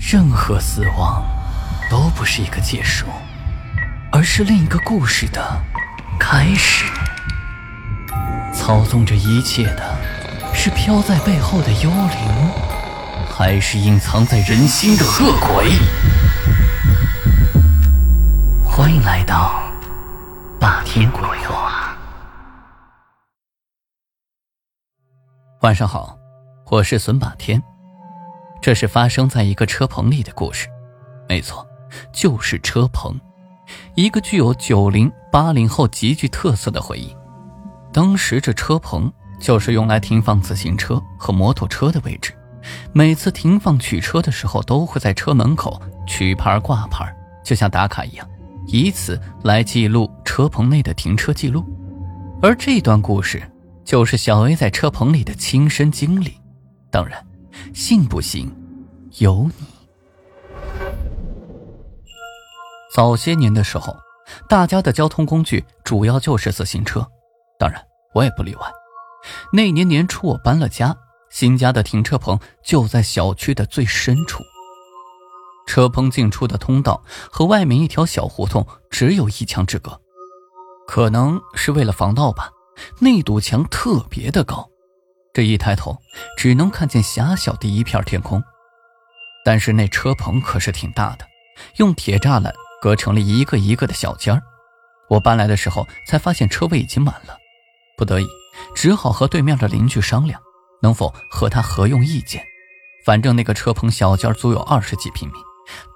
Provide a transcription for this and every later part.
任何死亡都不是一个结束，而是另一个故事的开始。操纵着一切的是飘在背后的幽灵，还是隐藏在人心的恶鬼？欢迎来到霸天鬼话。晚上好，我是孙霸天。这是发生在一个车棚里的故事，没错，就是车棚，一个具有九零八零后极具特色的回忆。当时这车棚就是用来停放自行车和摩托车的位置，每次停放取车的时候，都会在车门口取牌挂牌，就像打卡一样，以此来记录车棚内的停车记录。而这段故事就是小 A 在车棚里的亲身经历，当然。信不信，由你。早些年的时候，大家的交通工具主要就是自行车，当然我也不例外。那年年初，我搬了家，新家的停车棚就在小区的最深处。车棚进出的通道和外面一条小胡同只有一墙之隔，可能是为了防盗吧，那堵墙特别的高。这一抬头，只能看见狭小的一片天空。但是那车棚可是挺大的，用铁栅栏隔成了一个一个的小间儿。我搬来的时候才发现车位已经满了，不得已只好和对面的邻居商量，能否和他合用一间。反正那个车棚小间足有二十几平米，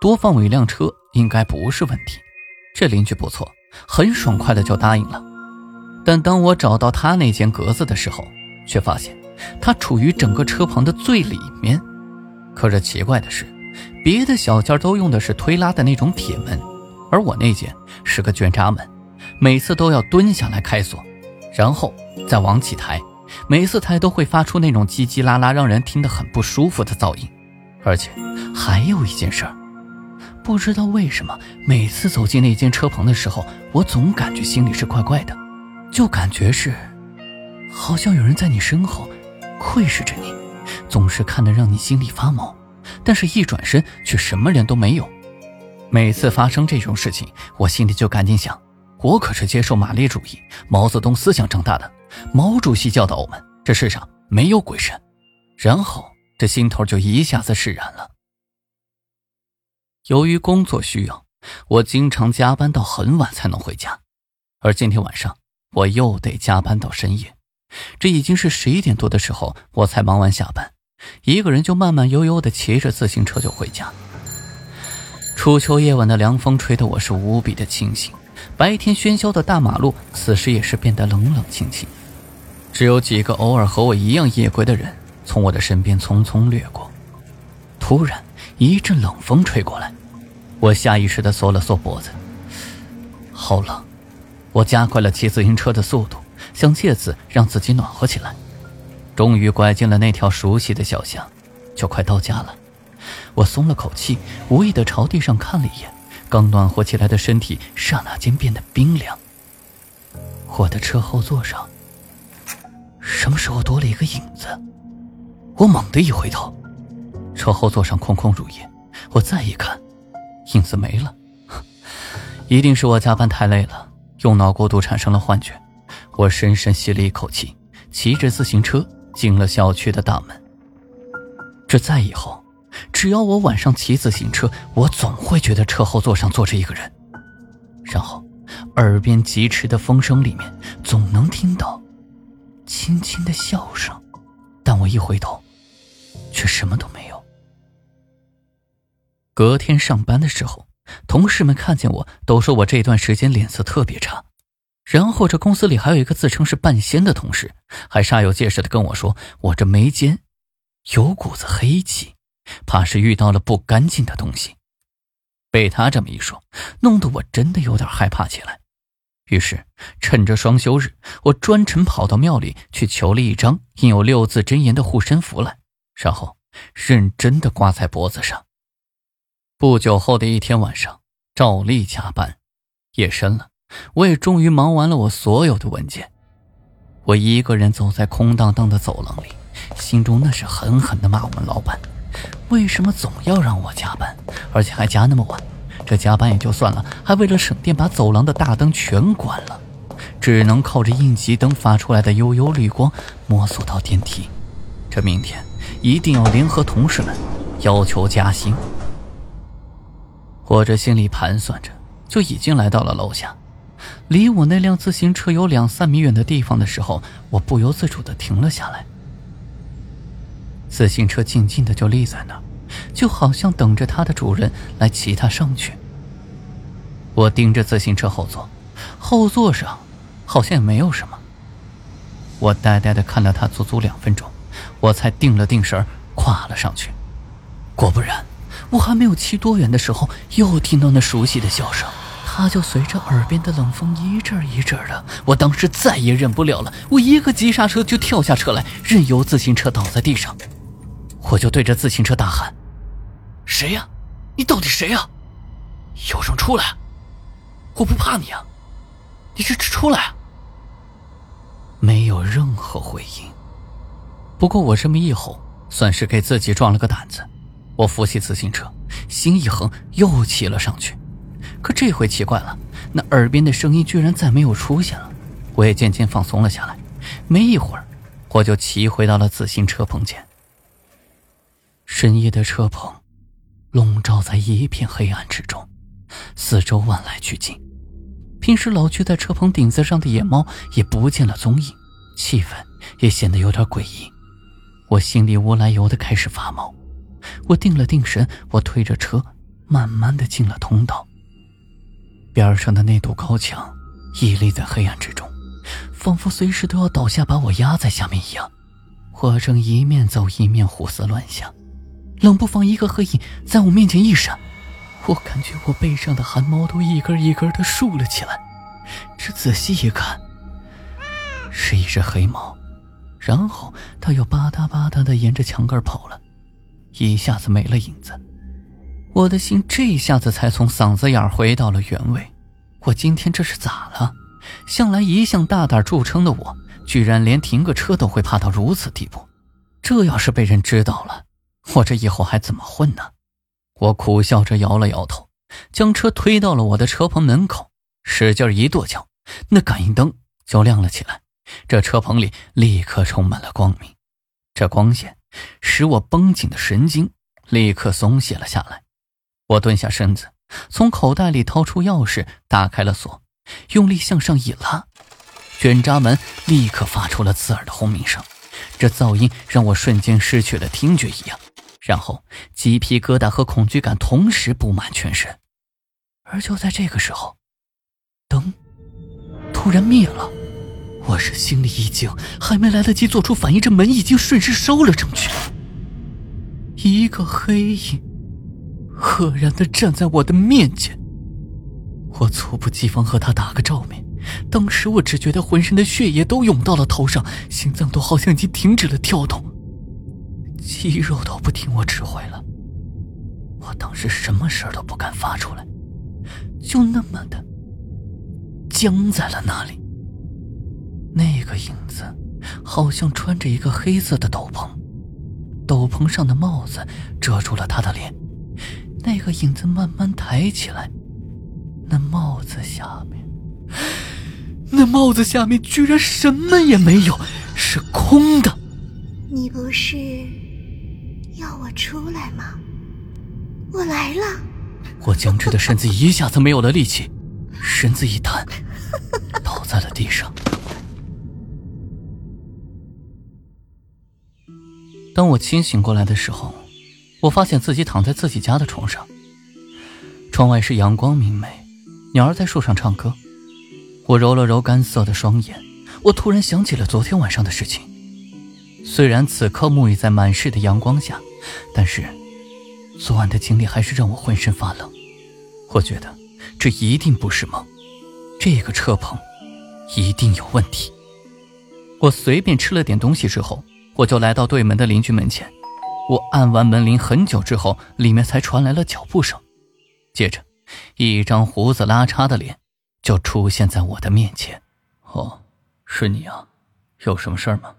多放我一辆车应该不是问题。这邻居不错，很爽快的就答应了。但当我找到他那间格子的时候，却发现。它处于整个车棚的最里面，可是奇怪的是，别的小间都用的是推拉的那种铁门，而我那间是个卷闸门，每次都要蹲下来开锁，然后再往起抬，每次抬都会发出那种叽叽啦啦，让人听得很不舒服的噪音。而且还有一件事儿，不知道为什么，每次走进那间车棚的时候，我总感觉心里是怪怪的，就感觉是，好像有人在你身后。窥视着你，总是看得让你心里发毛，但是，一转身却什么人都没有。每次发生这种事情，我心里就赶紧想：我可是接受马列主义、毛泽东思想长大的，毛主席教导我们，这世上没有鬼神。然后，这心头就一下子释然了。由于工作需要，我经常加班到很晚才能回家，而今天晚上我又得加班到深夜。这已经是十一点多的时候，我才忙完下班，一个人就慢慢悠悠的骑着自行车就回家。初秋夜晚的凉风吹得我是无比的清醒，白天喧嚣的大马路此时也是变得冷冷清清，只有几个偶尔和我一样夜归的人从我的身边匆匆掠过。突然一阵冷风吹过来，我下意识的缩了缩脖子，好冷，我加快了骑自行车的速度。想借此让自己暖和起来，终于拐进了那条熟悉的小巷，就快到家了。我松了口气，无意的朝地上看了一眼，刚暖和起来的身体刹那间变得冰凉。我的车后座上，什么时候多了一个影子？我猛地一回头，车后座上空空如也。我再一看，影子没了。一定是我加班太累了，用脑过度产生了幻觉。我深深吸了一口气，骑着自行车进了小区的大门。这再以后，只要我晚上骑自行车，我总会觉得车后座上坐着一个人，然后耳边疾驰的风声里面总能听到轻轻的笑声，但我一回头，却什么都没有。隔天上班的时候，同事们看见我都说我这段时间脸色特别差。然后这公司里还有一个自称是半仙的同事，还煞有介事的跟我说，我这眉间有股子黑气，怕是遇到了不干净的东西。被他这么一说，弄得我真的有点害怕起来。于是趁着双休日，我专程跑到庙里去求了一张印有六字真言的护身符来，然后认真的挂在脖子上。不久后的一天晚上，照例加班，夜深了。我也终于忙完了我所有的文件，我一个人走在空荡荡的走廊里，心中那是狠狠的骂我们老板，为什么总要让我加班，而且还加那么晚？这加班也就算了，还为了省电把走廊的大灯全关了，只能靠着应急灯发出来的悠悠绿光摸索到电梯。这明天一定要联合同事们要求加薪。我这心里盘算着，就已经来到了楼下。离我那辆自行车有两三米远的地方的时候，我不由自主地停了下来。自行车静静的就立在那儿，就好像等着它的主人来骑它上去。我盯着自行车后座，后座上好像也没有什么。我呆呆地看了它足足两分钟，我才定了定神，跨了上去。果不然，我还没有骑多远的时候，又听到那熟悉的笑声。他就随着耳边的冷风一阵一阵的，我当时再也忍不了了，我一个急刹车就跳下车来，任由自行车倒在地上，我就对着自行车大喊：“谁呀？你到底谁呀？有种出来！我不怕你啊！你这这出来！”没有任何回应。不过我这么一吼，算是给自己壮了个胆子。我扶起自行车，心一横，又骑了上去。可这回奇怪了，那耳边的声音居然再没有出现了，我也渐渐放松了下来。没一会儿，我就骑回到了自行车棚前。深夜的车棚，笼罩在一片黑暗之中，四周望来去近，平时老去在车棚顶子上的野猫也不见了踪影，气氛也显得有点诡异。我心里无来由的开始发毛。我定了定神，我推着车，慢慢的进了通道。边上的那堵高墙屹立在黑暗之中，仿佛随时都要倒下把我压在下面一样。我正一面走一面胡思乱想，冷不防一个黑影在我面前一闪，我感觉我背上的汗毛都一根一根的竖了起来。这仔细一看，是一只黑猫，然后它又吧嗒吧嗒的沿着墙根跑了，一下子没了影子。我的心这下子才从嗓子眼回到了原位。我今天这是咋了？向来一向大胆著称的我，居然连停个车都会怕到如此地步。这要是被人知道了，我这以后还怎么混呢？我苦笑着摇了摇头，将车推到了我的车棚门口，使劲一跺脚，那感应灯就亮了起来。这车棚里立刻充满了光明，这光线使我绷紧的神经立刻松懈了下来。我蹲下身子，从口袋里掏出钥匙，打开了锁，用力向上一拉，卷闸门立刻发出了刺耳的轰鸣声，这噪音让我瞬间失去了听觉一样，然后鸡皮疙瘩和恐惧感同时布满全身。而就在这个时候，灯突然灭了，我是心里一惊，还没来得及做出反应，这门已经顺势收了上去，一个黑影。赫然的站在我的面前，我猝不及防和他打个照面。当时我只觉得浑身的血液都涌到了头上，心脏都好像已经停止了跳动，肌肉都不听我指挥了。我当时什么声都不敢发出来，就那么的僵在了那里。那个影子好像穿着一个黑色的斗篷，斗篷上的帽子遮住了他的脸。那个影子慢慢抬起来，那帽子下面，那帽子下面居然什么也没有，是空的。你不是要我出来吗？我来了。我僵直的身子一下子没有了力气，身子一瘫，倒在了地上。当我清醒过来的时候。我发现自己躺在自己家的床上，窗外是阳光明媚，鸟儿在树上唱歌。我揉了揉干涩的双眼，我突然想起了昨天晚上的事情。虽然此刻沐浴在满室的阳光下，但是昨晚的经历还是让我浑身发冷。我觉得这一定不是梦，这个车棚一定有问题。我随便吃了点东西之后，我就来到对门的邻居门前。我按完门铃很久之后，里面才传来了脚步声，接着，一张胡子拉碴的脸就出现在我的面前。哦，是你啊，有什么事儿吗？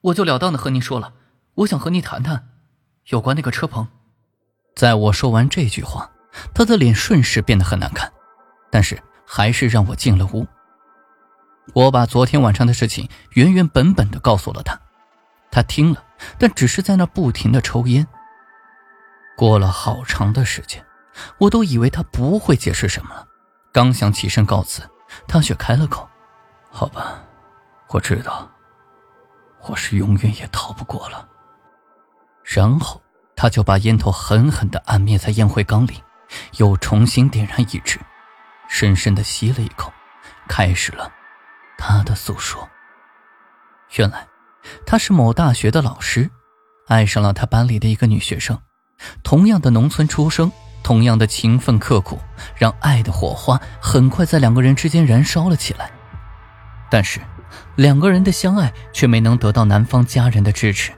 我就了当的和您说了，我想和你谈谈，有关那个车棚。在我说完这句话，他的脸瞬时变得很难看，但是还是让我进了屋。我把昨天晚上的事情原原本本的告诉了他，他听了，但只是在那不停的抽烟。过了好长的时间，我都以为他不会解释什么了，刚想起身告辞，他却开了口：“好吧，我知道，我是永远也逃不过了。”然后他就把烟头狠狠的按灭在烟灰缸里，又重新点燃一支，深深的吸了一口，开始了。他的诉说。原来，他是某大学的老师，爱上了他班里的一个女学生。同样的农村出生，同样的勤奋刻苦，让爱的火花很快在两个人之间燃烧了起来。但是，两个人的相爱却没能得到男方家人的支持。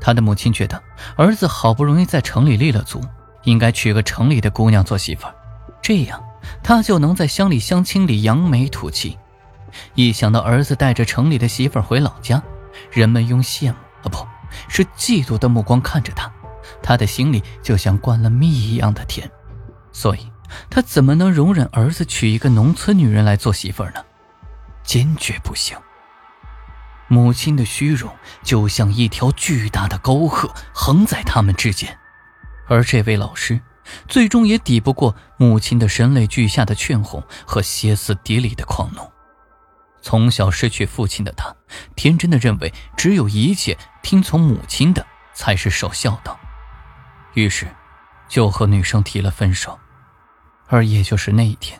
他的母亲觉得，儿子好不容易在城里立了足，应该娶个城里的姑娘做媳妇儿，这样他就能在乡里乡亲里扬眉吐气。一想到儿子带着城里的媳妇儿回老家，人们用羡慕啊不是嫉妒的目光看着他，他的心里就像灌了蜜一样的甜，所以他怎么能容忍儿子娶一个农村女人来做媳妇呢？坚决不行。母亲的虚荣就像一条巨大的沟壑横在他们之间，而这位老师最终也抵不过母亲的声泪俱下的劝哄和歇斯底里的狂怒。从小失去父亲的他，天真的认为只有一切听从母亲的才是守孝道，于是就和女生提了分手。而也就是那一天，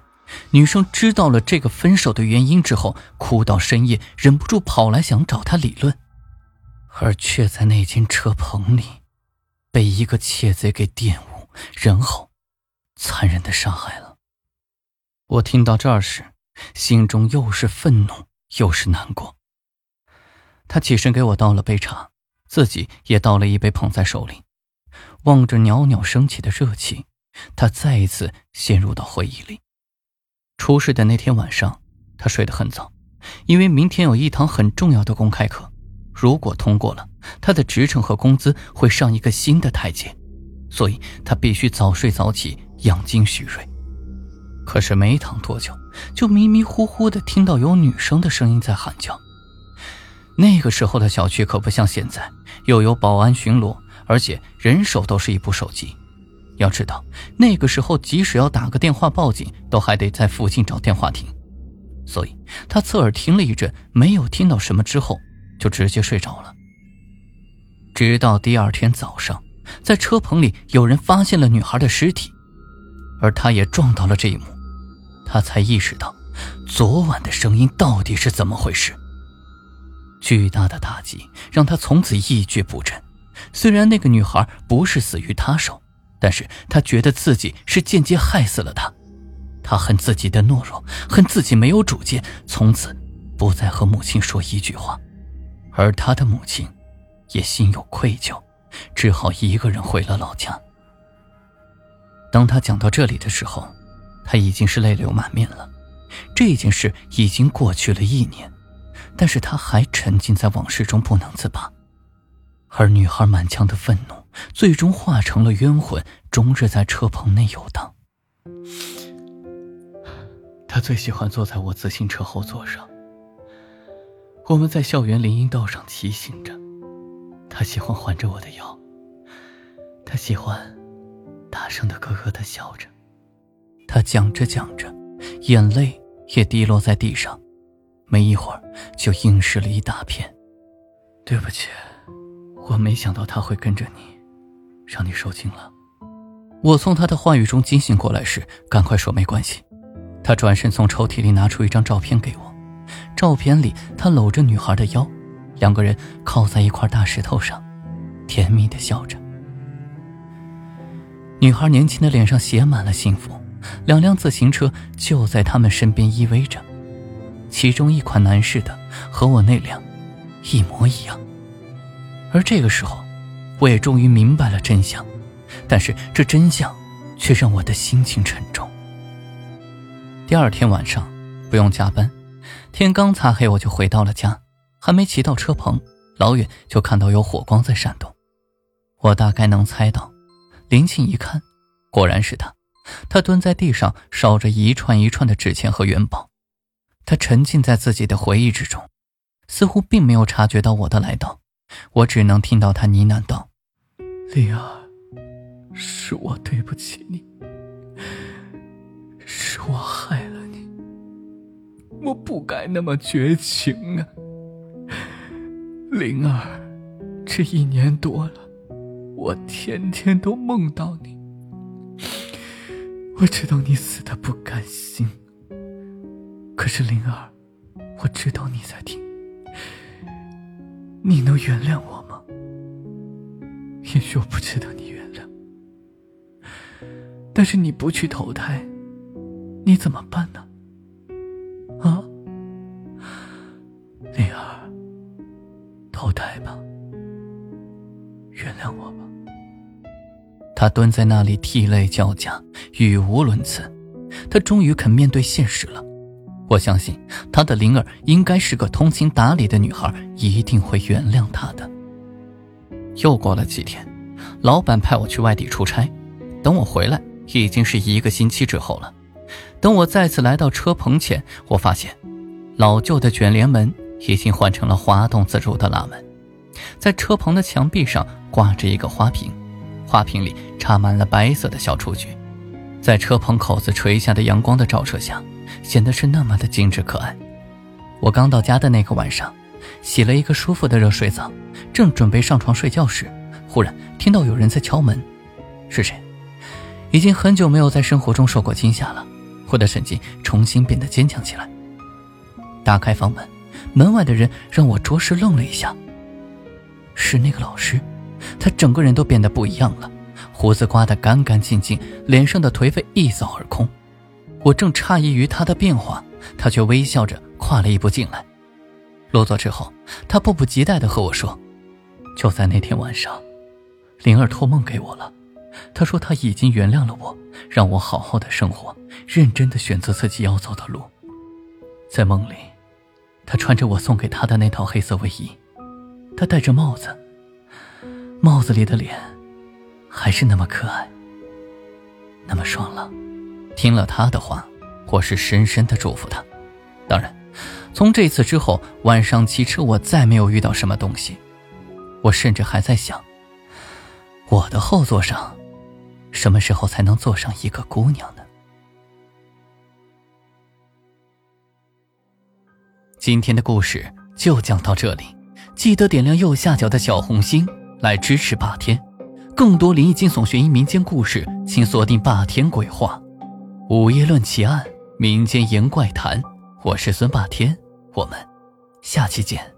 女生知道了这个分手的原因之后，哭到深夜，忍不住跑来想找他理论，而却在那间车棚里，被一个窃贼给玷污，然后残忍的杀害了。我听到这儿时。心中又是愤怒又是难过。他起身给我倒了杯茶，自己也倒了一杯，捧在手里，望着袅袅升起的热气，他再一次陷入到回忆里。出事的那天晚上，他睡得很早，因为明天有一堂很重要的公开课，如果通过了，他的职称和工资会上一个新的台阶，所以他必须早睡早起，养精蓄锐。可是没躺多久。就迷迷糊糊的听到有女生的声音在喊叫。那个时候的小区可不像现在，又有保安巡逻，而且人手都是一部手机。要知道，那个时候即使要打个电话报警，都还得在附近找电话亭。所以他侧耳听了一阵，没有听到什么之后，就直接睡着了。直到第二天早上，在车棚里有人发现了女孩的尸体，而他也撞到了这一幕。他才意识到，昨晚的声音到底是怎么回事。巨大的打击让他从此一蹶不振。虽然那个女孩不是死于他手，但是他觉得自己是间接害死了她。他恨自己的懦弱，恨自己没有主见，从此不再和母亲说一句话。而他的母亲也心有愧疚，只好一个人回了老家。当他讲到这里的时候。他已经是泪流满面了，这件事已经过去了一年，但是他还沉浸在往事中不能自拔，而女孩满腔的愤怒最终化成了冤魂，终日在车棚内游荡。他最喜欢坐在我自行车后座上，我们在校园林荫道上骑行着，他喜欢环着我的腰，他喜欢大声的咯咯的笑着。他讲着讲着，眼泪也滴落在地上，没一会儿就硬湿了一大片。对不起，我没想到他会跟着你，让你受惊了。我从他的话语中惊醒过来时，赶快说没关系。他转身从抽屉里拿出一张照片给我，照片里他搂着女孩的腰，两个人靠在一块大石头上，甜蜜的笑着。女孩年轻的脸上写满了幸福。两辆自行车就在他们身边依偎着，其中一款男士的和我那辆一模一样。而这个时候，我也终于明白了真相，但是这真相却让我的心情沉重。第二天晚上不用加班，天刚擦黑我就回到了家，还没骑到车棚，老远就看到有火光在闪动。我大概能猜到，林庆一看，果然是他。他蹲在地上烧着一串一串的纸钱和元宝，他沉浸在自己的回忆之中，似乎并没有察觉到我的来到。我只能听到他呢喃道：“灵儿，是我对不起你，是我害了你，我不该那么绝情啊，灵儿，这一年多了，我天天都梦到你。”我知道你死的不甘心，可是灵儿，我知道你在听，你能原谅我吗？也许我不值得你原谅，但是你不去投胎，你怎么办呢？啊，灵儿，投胎吧，原谅我吧。他蹲在那里涕泪交加，语无伦次。他终于肯面对现实了。我相信他的灵儿应该是个通情达理的女孩，一定会原谅他的。又过了几天，老板派我去外地出差，等我回来已经是一个星期之后了。等我再次来到车棚前，我发现老旧的卷帘门已经换成了滑动自如的拉门，在车棚的墙壁上挂着一个花瓶。花瓶里插满了白色的小雏菊，在车棚口子垂下的阳光的照射下，显得是那么的精致可爱。我刚到家的那个晚上，洗了一个舒服的热水澡，正准备上床睡觉时，忽然听到有人在敲门。是谁？已经很久没有在生活中受过惊吓了，我的神经重新变得坚强起来。打开房门，门外的人让我着实愣了一下。是那个老师。他整个人都变得不一样了，胡子刮得干干净净，脸上的颓废一扫而空。我正诧异于他的变化，他却微笑着跨了一步进来。落座之后，他迫不及待地和我说：“就在那天晚上，灵儿托梦给我了。他说他已经原谅了我，让我好好的生活，认真的选择自己要走的路。在梦里，他穿着我送给他的那套黑色卫衣，他戴着帽子。”帽子里的脸，还是那么可爱，那么爽朗。听了他的话，我是深深的祝福他。当然，从这次之后，晚上骑车我再没有遇到什么东西。我甚至还在想，我的后座上，什么时候才能坐上一个姑娘呢？今天的故事就讲到这里，记得点亮右下角的小红心。来支持霸天，更多灵异惊悚悬疑民间故事，请锁定霸天鬼话，午夜论奇案，民间言怪谈。我是孙霸天，我们下期见。